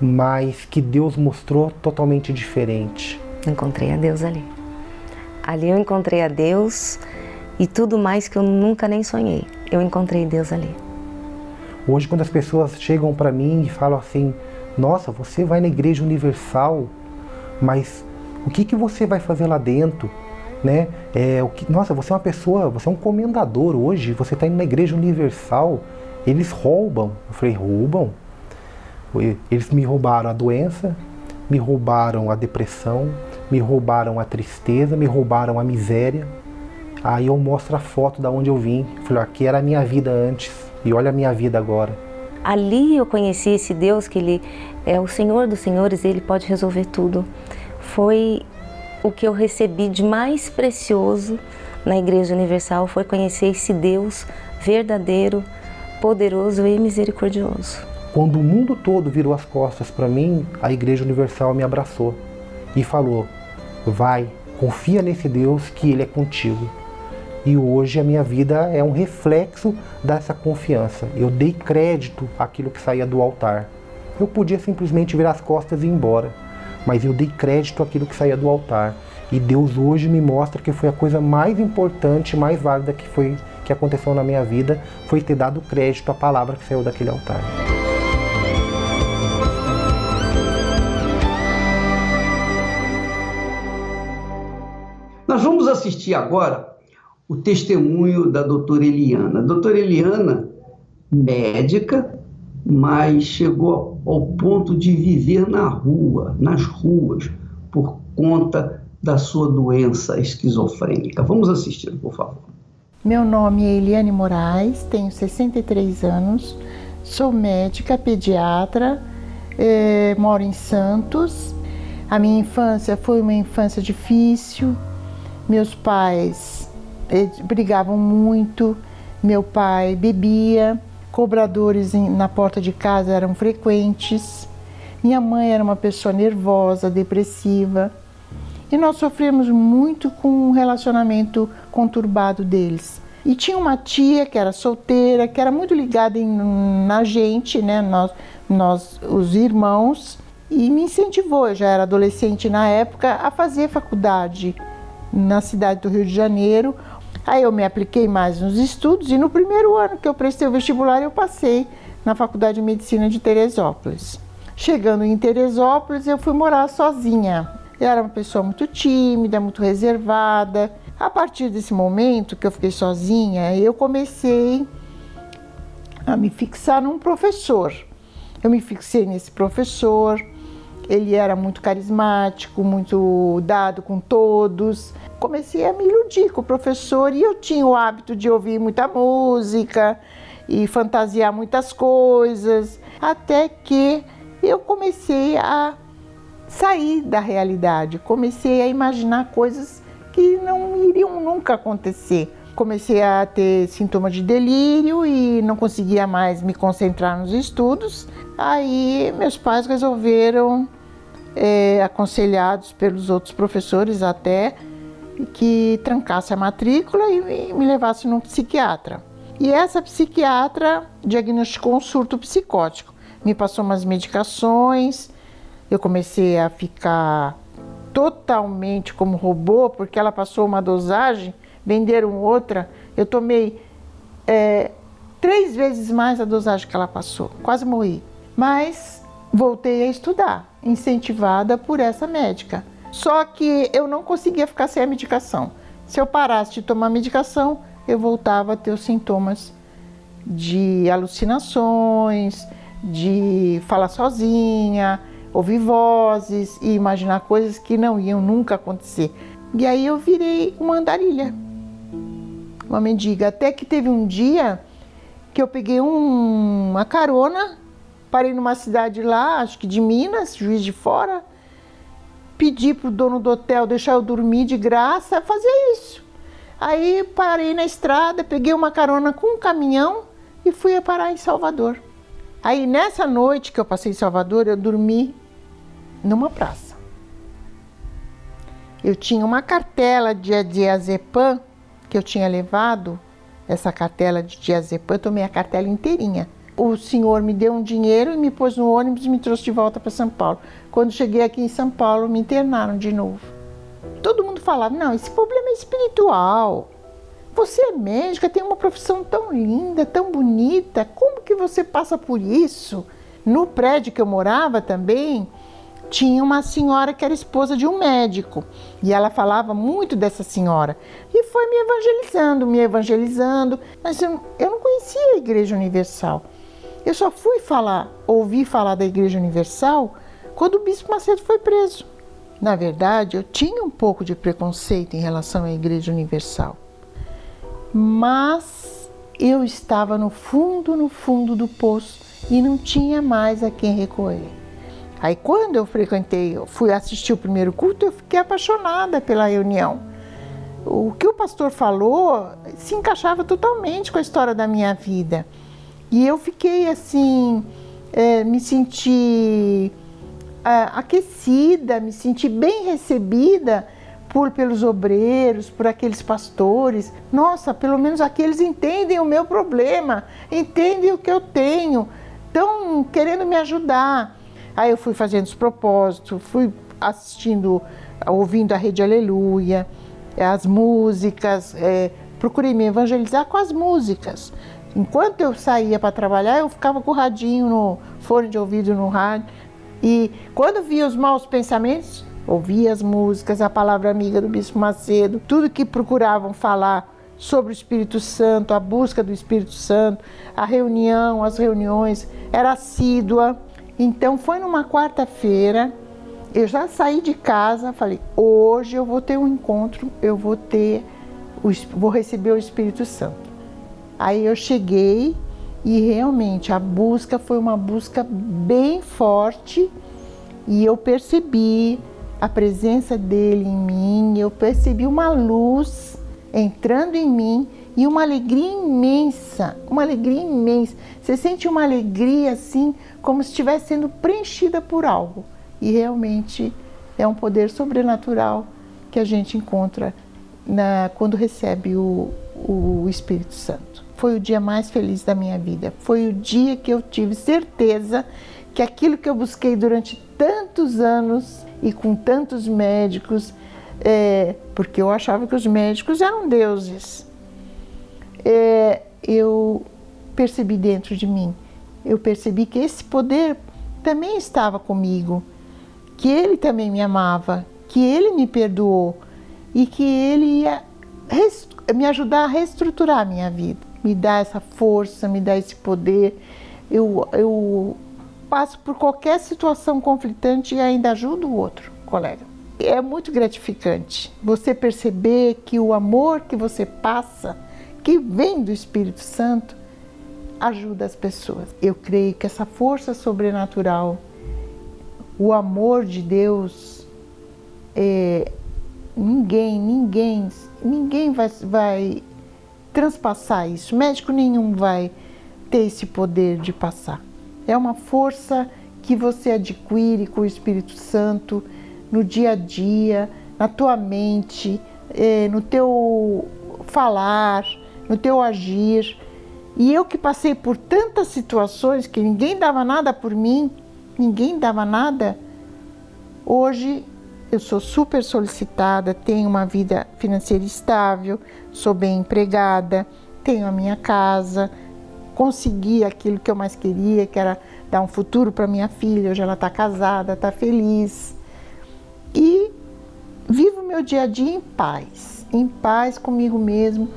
mas que Deus mostrou totalmente diferente. Encontrei a Deus ali. Ali eu encontrei a Deus e tudo mais que eu nunca nem sonhei. Eu encontrei Deus ali. Hoje, quando as pessoas chegam para mim e falam assim: Nossa, você vai na Igreja Universal, mas o que, que você vai fazer lá dentro? Né? É, o que, nossa, você é uma pessoa, você é um comendador hoje, você está indo na Igreja Universal, eles roubam. Eu falei: Roubam? Eles me roubaram a doença, me roubaram a depressão, me roubaram a tristeza, me roubaram a miséria. Aí eu mostro a foto da onde eu vim. Falei, aqui era a minha vida antes e olha a minha vida agora. Ali eu conheci esse Deus que ele é o Senhor dos Senhores, e ele pode resolver tudo. Foi o que eu recebi de mais precioso na Igreja Universal foi conhecer esse Deus verdadeiro, poderoso e misericordioso. Quando o mundo todo virou as costas para mim, a Igreja Universal me abraçou e falou: Vai, confia nesse Deus que Ele é contigo. E hoje a minha vida é um reflexo dessa confiança. Eu dei crédito àquilo que saía do altar. Eu podia simplesmente virar as costas e ir embora, mas eu dei crédito àquilo que saía do altar. E Deus hoje me mostra que foi a coisa mais importante, mais válida que foi que aconteceu na minha vida, foi ter dado crédito à palavra que saiu daquele altar. Nós vamos assistir agora o testemunho da doutora Eliana. A doutora Eliana, médica, mas chegou ao ponto de viver na rua, nas ruas, por conta da sua doença esquizofrênica. Vamos assistir, por favor. Meu nome é Eliane Moraes, tenho 63 anos, sou médica, pediatra, eh, moro em Santos. A minha infância foi uma infância difícil. Meus pais eh, brigavam muito. Meu pai bebia, cobradores na porta de casa eram frequentes. Minha mãe era uma pessoa nervosa, depressiva. E nós sofremos muito com o relacionamento conturbado deles. E tinha uma tia que era solteira, que era muito ligada em, na gente, né, nós, nós, os irmãos, e me incentivou, eu já era adolescente na época, a fazer faculdade na cidade do Rio de Janeiro. Aí eu me apliquei mais nos estudos e no primeiro ano que eu prestei o vestibular eu passei na Faculdade de Medicina de Teresópolis. Chegando em Teresópolis, eu fui morar sozinha. Eu era uma pessoa muito tímida, muito reservada. A partir desse momento que eu fiquei sozinha, eu comecei a me fixar num professor. Eu me fixei nesse professor. Ele era muito carismático, muito dado com todos. Comecei a me iludir com o professor e eu tinha o hábito de ouvir muita música e fantasiar muitas coisas, até que eu comecei a sair da realidade, comecei a imaginar coisas que não iriam nunca acontecer. Comecei a ter sintomas de delírio e não conseguia mais me concentrar nos estudos. Aí meus pais resolveram, é, aconselhados pelos outros professores até, que trancasse a matrícula e me levasse num psiquiatra. E essa psiquiatra diagnosticou um surto psicótico me passou umas medicações, eu comecei a ficar totalmente como robô, porque ela passou uma dosagem, venderam outra, eu tomei é, três vezes mais a dosagem que ela passou, quase morri. Mas voltei a estudar, incentivada por essa médica. Só que eu não conseguia ficar sem a medicação. Se eu parasse de tomar medicação, eu voltava a ter os sintomas de alucinações, de falar sozinha, ouvir vozes e imaginar coisas que não iam nunca acontecer. E aí eu virei uma andarilha, uma mendiga. Até que teve um dia que eu peguei um, uma carona, parei numa cidade lá, acho que de Minas, Juiz de Fora, pedi pro dono do hotel deixar eu dormir de graça, fazia isso. Aí parei na estrada, peguei uma carona com um caminhão e fui parar em Salvador. Aí nessa noite que eu passei em Salvador, eu dormi numa praça. Eu tinha uma cartela de diazepam que eu tinha levado, essa cartela de diazepam, eu tomei a cartela inteirinha. O senhor me deu um dinheiro e me pôs no ônibus e me trouxe de volta para São Paulo. Quando cheguei aqui em São Paulo, me internaram de novo. Todo mundo falava: não, esse problema é espiritual. Você é médica, tem uma profissão tão linda, tão bonita, como que você passa por isso? No prédio que eu morava também, tinha uma senhora que era esposa de um médico e ela falava muito dessa senhora e foi me evangelizando, me evangelizando, mas eu, eu não conhecia a Igreja Universal. Eu só fui falar, ouvir falar da Igreja Universal quando o Bispo Macedo foi preso. Na verdade, eu tinha um pouco de preconceito em relação à Igreja Universal mas eu estava no fundo, no fundo do poço e não tinha mais a quem recorrer. Aí quando eu frequentei, eu fui assistir o primeiro culto, eu fiquei apaixonada pela reunião. O que o pastor falou se encaixava totalmente com a história da minha vida. E eu fiquei assim, é, me senti é, aquecida, me senti bem recebida por pelos obreiros, por aqueles pastores. Nossa, pelo menos aqueles entendem o meu problema, entendem o que eu tenho, estão querendo me ajudar. Aí eu fui fazendo os propósitos, fui assistindo, ouvindo a Rede Aleluia, as músicas, é, procurei me evangelizar com as músicas. Enquanto eu saía para trabalhar, eu ficava com o radinho no fone de ouvido no rádio. E quando via os maus pensamentos, ouvia as músicas, a palavra amiga do Bispo Macedo, tudo que procuravam falar sobre o Espírito Santo, a busca do Espírito Santo, a reunião, as reuniões, era assídua. Então foi numa quarta-feira, eu já saí de casa, falei, hoje eu vou ter um encontro, eu vou ter, vou receber o Espírito Santo. Aí eu cheguei e realmente a busca foi uma busca bem forte e eu percebi a presença dele em mim, eu percebi uma luz entrando em mim e uma alegria imensa, uma alegria imensa. Você sente uma alegria assim, como se estivesse sendo preenchida por algo. E realmente é um poder sobrenatural que a gente encontra na, quando recebe o, o Espírito Santo. Foi o dia mais feliz da minha vida. Foi o dia que eu tive certeza que aquilo que eu busquei durante tantos anos e com tantos médicos, é, porque eu achava que os médicos eram deuses, é, eu percebi dentro de mim, eu percebi que esse poder também estava comigo, que ele também me amava, que ele me perdoou e que ele ia me ajudar a reestruturar a minha vida, me dar essa força, me dar esse poder. Eu, eu passo por qualquer situação conflitante e ainda ajudo o outro colega. É muito gratificante você perceber que o amor que você passa, que vem do Espírito Santo, ajuda as pessoas. Eu creio que essa força sobrenatural, o amor de Deus, é, ninguém, ninguém, ninguém vai, vai transpassar isso. Médico nenhum vai ter esse poder de passar. É uma força que você adquire com o Espírito Santo no dia a dia, na tua mente, eh, no teu falar, no teu agir. E eu que passei por tantas situações que ninguém dava nada por mim, ninguém dava nada, hoje eu sou super solicitada, tenho uma vida financeira estável, sou bem empregada, tenho a minha casa, consegui aquilo que eu mais queria, que era dar um futuro para minha filha. Hoje ela está casada, está feliz. E vivo meu dia a dia em paz, em paz comigo mesmo.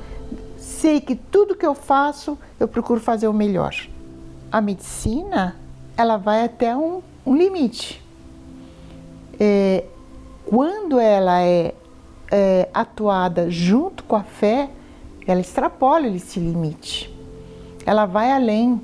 Sei que tudo que eu faço, eu procuro fazer o melhor. A medicina, ela vai até um, um limite. É, quando ela é, é atuada junto com a fé, ela extrapola esse limite ela vai além.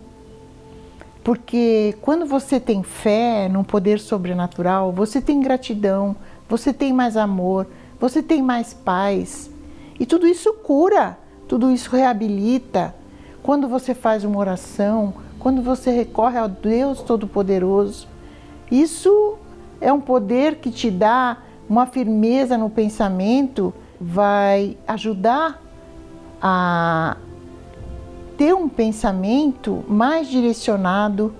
Porque quando você tem fé num poder sobrenatural, você tem gratidão, você tem mais amor, você tem mais paz. E tudo isso cura, tudo isso reabilita. Quando você faz uma oração, quando você recorre ao Deus Todo-Poderoso, isso é um poder que te dá uma firmeza no pensamento, vai ajudar a, ter um pensamento mais direcionado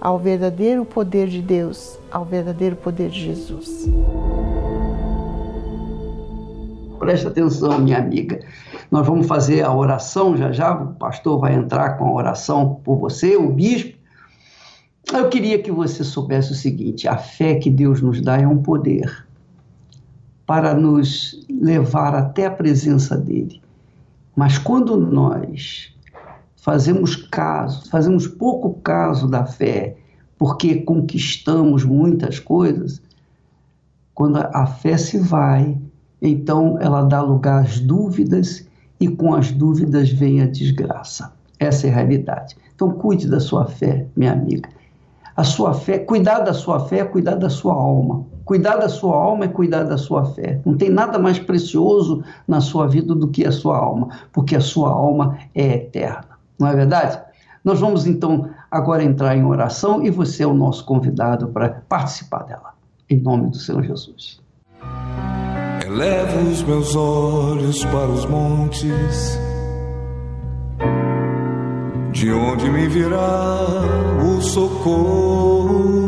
ao verdadeiro poder de Deus, ao verdadeiro poder de Jesus. Preste atenção, minha amiga. Nós vamos fazer a oração já já, o pastor vai entrar com a oração por você, o bispo. Eu queria que você soubesse o seguinte: a fé que Deus nos dá é um poder para nos levar até a presença dele. Mas quando nós fazemos caso, fazemos pouco caso da fé, porque conquistamos muitas coisas, quando a fé se vai, então ela dá lugar às dúvidas e com as dúvidas vem a desgraça. Essa é a realidade. Então cuide da sua fé, minha amiga. A sua fé, cuidar da sua fé é cuidar da sua alma. Cuidar da sua alma é cuidar da sua fé. Não tem nada mais precioso na sua vida do que a sua alma, porque a sua alma é eterna não é verdade? Nós vamos então agora entrar em oração e você é o nosso convidado para participar dela. Em nome do Senhor Jesus. Elevo os meus olhos para os montes, de onde me virá o socorro.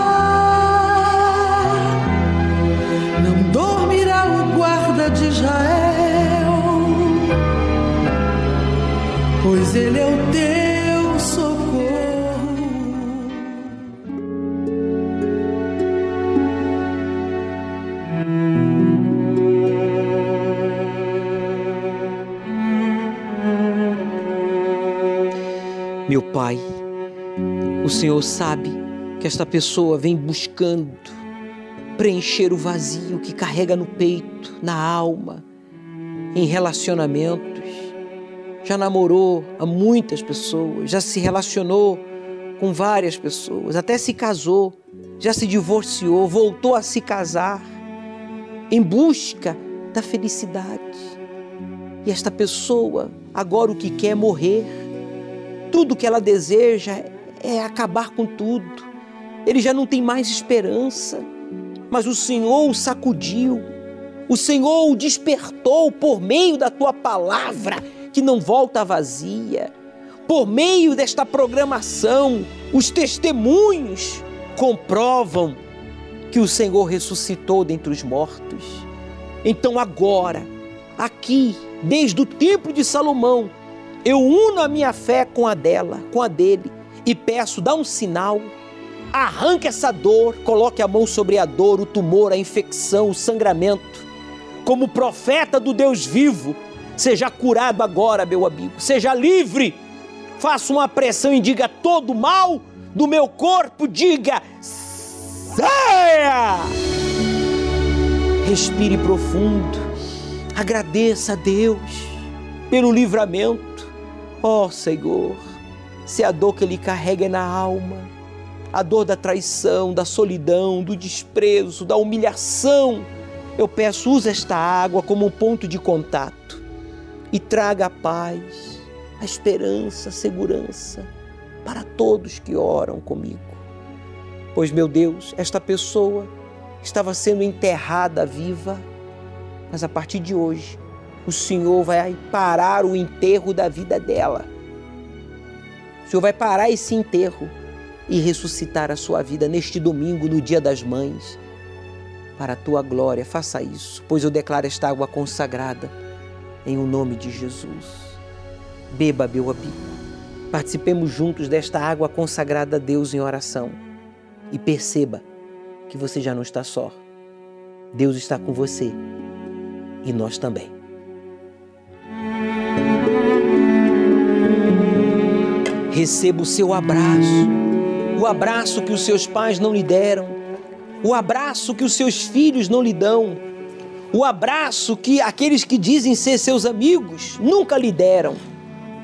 Pois Ele é o teu socorro. Meu Pai, o Senhor sabe que esta pessoa vem buscando preencher o vazio que carrega no peito, na alma, em relacionamentos. Já namorou a muitas pessoas, já se relacionou com várias pessoas, até se casou, já se divorciou, voltou a se casar em busca da felicidade. E esta pessoa agora o que quer é morrer tudo que ela deseja é acabar com tudo. Ele já não tem mais esperança. Mas o Senhor o sacudiu. O Senhor o despertou por meio da tua palavra, que não volta vazia. Por meio desta programação, os testemunhos comprovam que o Senhor ressuscitou dentre os mortos. Então, agora, aqui, desde o templo de Salomão, eu uno a minha fé com a dela, com a dele, e peço, dá um sinal, arranque essa dor, coloque a mão sobre a dor, o tumor, a infecção, o sangramento. Como profeta do Deus vivo, seja curado agora, meu amigo, seja livre. Faça uma pressão e diga todo mal do meu corpo, diga saia! Respire profundo, agradeça a Deus pelo livramento Ó oh, Senhor, se a dor que Ele carrega é na alma, a dor da traição, da solidão, do desprezo, da humilhação, eu peço, usa esta água como um ponto de contato e traga a paz, a esperança, a segurança para todos que oram comigo. Pois, meu Deus, esta pessoa estava sendo enterrada viva, mas a partir de hoje o Senhor vai parar o enterro da vida dela. O Senhor vai parar esse enterro e ressuscitar a sua vida neste domingo, no Dia das Mães. Para a tua glória, faça isso, pois eu declaro esta água consagrada em o nome de Jesus. Beba, meu amigo. Participemos juntos desta água consagrada a Deus em oração e perceba que você já não está só. Deus está com você e nós também. Receba o seu abraço, o abraço que os seus pais não lhe deram, o abraço que os seus filhos não lhe dão, o abraço que aqueles que dizem ser seus amigos nunca lhe deram.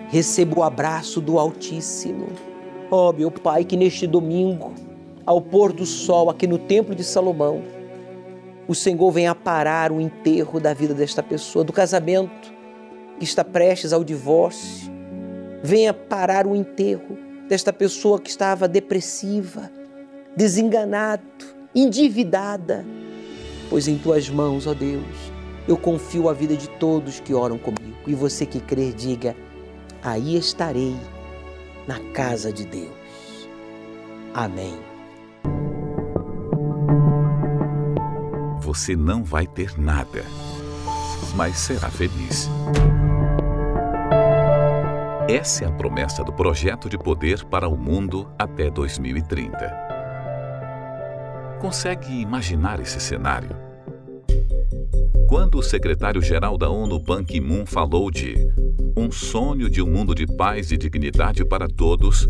Receba o abraço do Altíssimo. Ó oh, meu Pai, que neste domingo, ao pôr do sol aqui no Templo de Salomão, o Senhor venha parar o enterro da vida desta pessoa, do casamento que está prestes ao divórcio, venha parar o enterro desta pessoa que estava depressiva, desenganado, endividada. Pois em tuas mãos, ó Deus, eu confio a vida de todos que oram comigo. E você que crer, diga: aí estarei na casa de Deus. Amém. Você não vai ter nada, mas será feliz. Essa é a promessa do projeto de poder para o mundo até 2030. Consegue imaginar esse cenário? Quando o secretário-geral da ONU Ban Ki-moon falou de um sonho de um mundo de paz e dignidade para todos,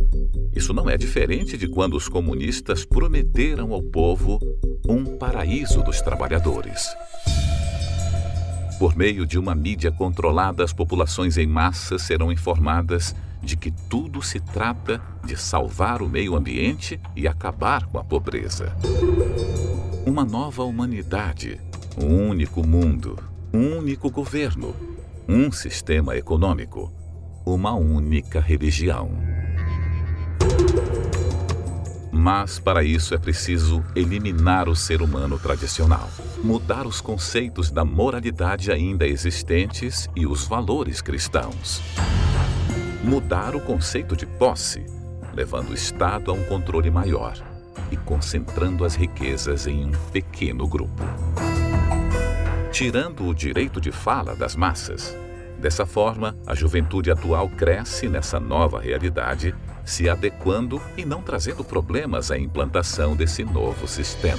isso não é diferente de quando os comunistas prometeram ao povo um paraíso dos trabalhadores. Por meio de uma mídia controlada, as populações em massa serão informadas de que tudo se trata de salvar o meio ambiente e acabar com a pobreza. Uma nova humanidade, um único mundo, um único governo, um sistema econômico, uma única religião. Mas para isso é preciso eliminar o ser humano tradicional, mudar os conceitos da moralidade ainda existentes e os valores cristãos. Mudar o conceito de posse, levando o Estado a um controle maior e concentrando as riquezas em um pequeno grupo. Tirando o direito de fala das massas, Dessa forma, a juventude atual cresce nessa nova realidade, se adequando e não trazendo problemas à implantação desse novo sistema.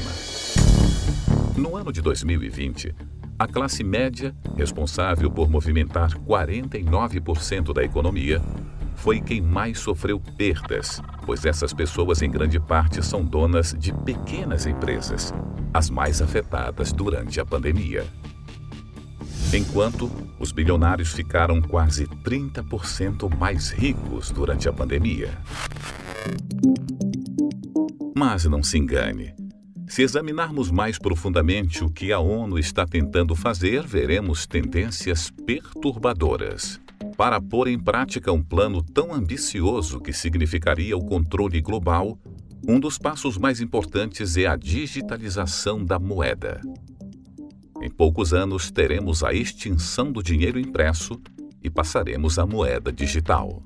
No ano de 2020, a classe média, responsável por movimentar 49% da economia, foi quem mais sofreu perdas, pois essas pessoas em grande parte são donas de pequenas empresas, as mais afetadas durante a pandemia. Enquanto os bilionários ficaram quase 30% mais ricos durante a pandemia. Mas não se engane. Se examinarmos mais profundamente o que a ONU está tentando fazer, veremos tendências perturbadoras. Para pôr em prática um plano tão ambicioso que significaria o controle global, um dos passos mais importantes é a digitalização da moeda. Em poucos anos, teremos a extinção do dinheiro impresso e passaremos à moeda digital.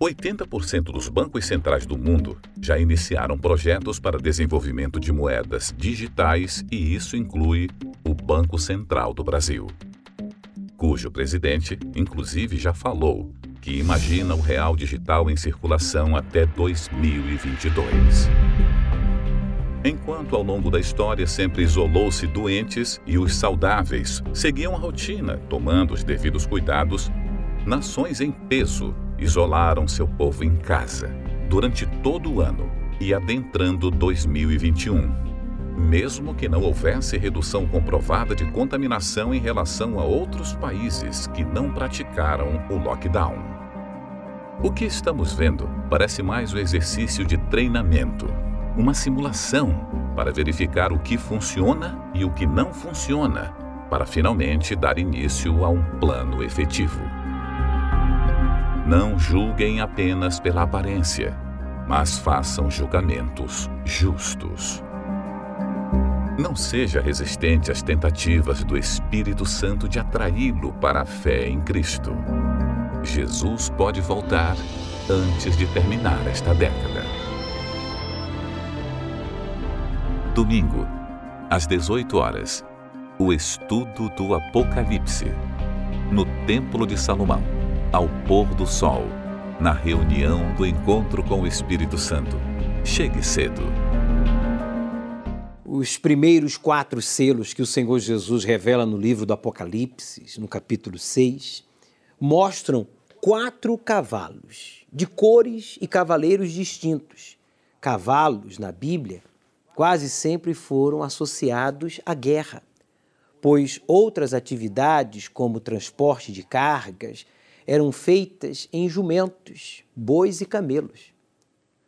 80% dos bancos centrais do mundo já iniciaram projetos para desenvolvimento de moedas digitais e isso inclui o Banco Central do Brasil, cujo presidente, inclusive, já falou que imagina o real digital em circulação até 2022. Enquanto ao longo da história sempre isolou-se doentes e os saudáveis seguiam a rotina, tomando os devidos cuidados, nações em peso isolaram seu povo em casa durante todo o ano e adentrando 2021, mesmo que não houvesse redução comprovada de contaminação em relação a outros países que não praticaram o lockdown. O que estamos vendo parece mais o exercício de treinamento, uma simulação para verificar o que funciona e o que não funciona, para finalmente dar início a um plano efetivo. Não julguem apenas pela aparência, mas façam julgamentos justos. Não seja resistente às tentativas do Espírito Santo de atraí-lo para a fé em Cristo. Jesus pode voltar antes de terminar esta década. Domingo, às 18 horas, o estudo do Apocalipse, no Templo de Salomão ao pôr do sol, na reunião do encontro com o Espírito Santo. Chegue cedo. Os primeiros quatro selos que o Senhor Jesus revela no livro do Apocalipse, no capítulo 6, mostram quatro cavalos, de cores e cavaleiros distintos. Cavalos, na Bíblia, quase sempre foram associados à guerra, pois outras atividades, como transporte de cargas, eram feitas em jumentos, bois e camelos.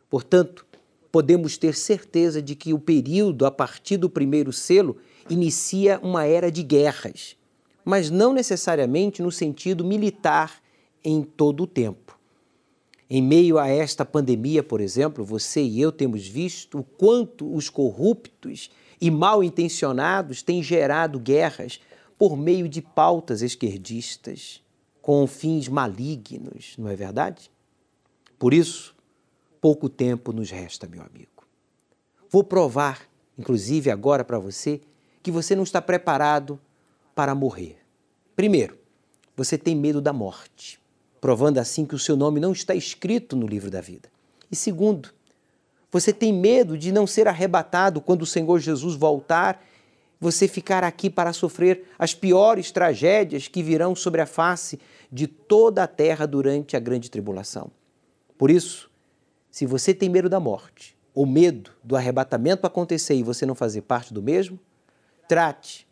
Portanto, podemos ter certeza de que o período a partir do primeiro selo inicia uma era de guerras, mas não necessariamente no sentido militar em todo o tempo. Em meio a esta pandemia, por exemplo, você e eu temos visto o quanto os corruptos e mal intencionados têm gerado guerras por meio de pautas esquerdistas, com fins malignos, não é verdade? Por isso, pouco tempo nos resta, meu amigo. Vou provar, inclusive agora para você, que você não está preparado para morrer. Primeiro, você tem medo da morte, provando assim que o seu nome não está escrito no livro da vida. E segundo, você tem medo de não ser arrebatado quando o Senhor Jesus voltar, você ficar aqui para sofrer as piores tragédias que virão sobre a face de toda a terra durante a grande tribulação. Por isso, se você tem medo da morte, ou medo do arrebatamento acontecer e você não fazer parte do mesmo, trate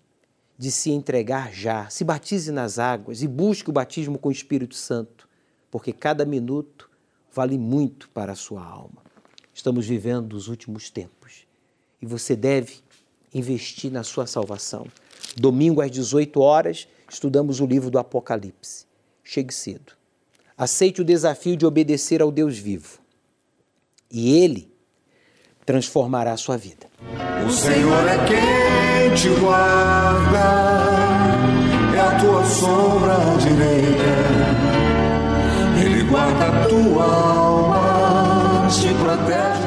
de se entregar já, se batize nas águas e busque o batismo com o Espírito Santo, porque cada minuto vale muito para a sua alma. Estamos vivendo os últimos tempos e você deve investir na sua salvação. Domingo às 18 horas, estudamos o livro do Apocalipse chegue cedo. Aceite o desafio de obedecer ao Deus vivo. E Ele transformará a sua vida. O Senhor é quem te guarda, é a tua sombra direita. Ele guarda a tua alma, te protege.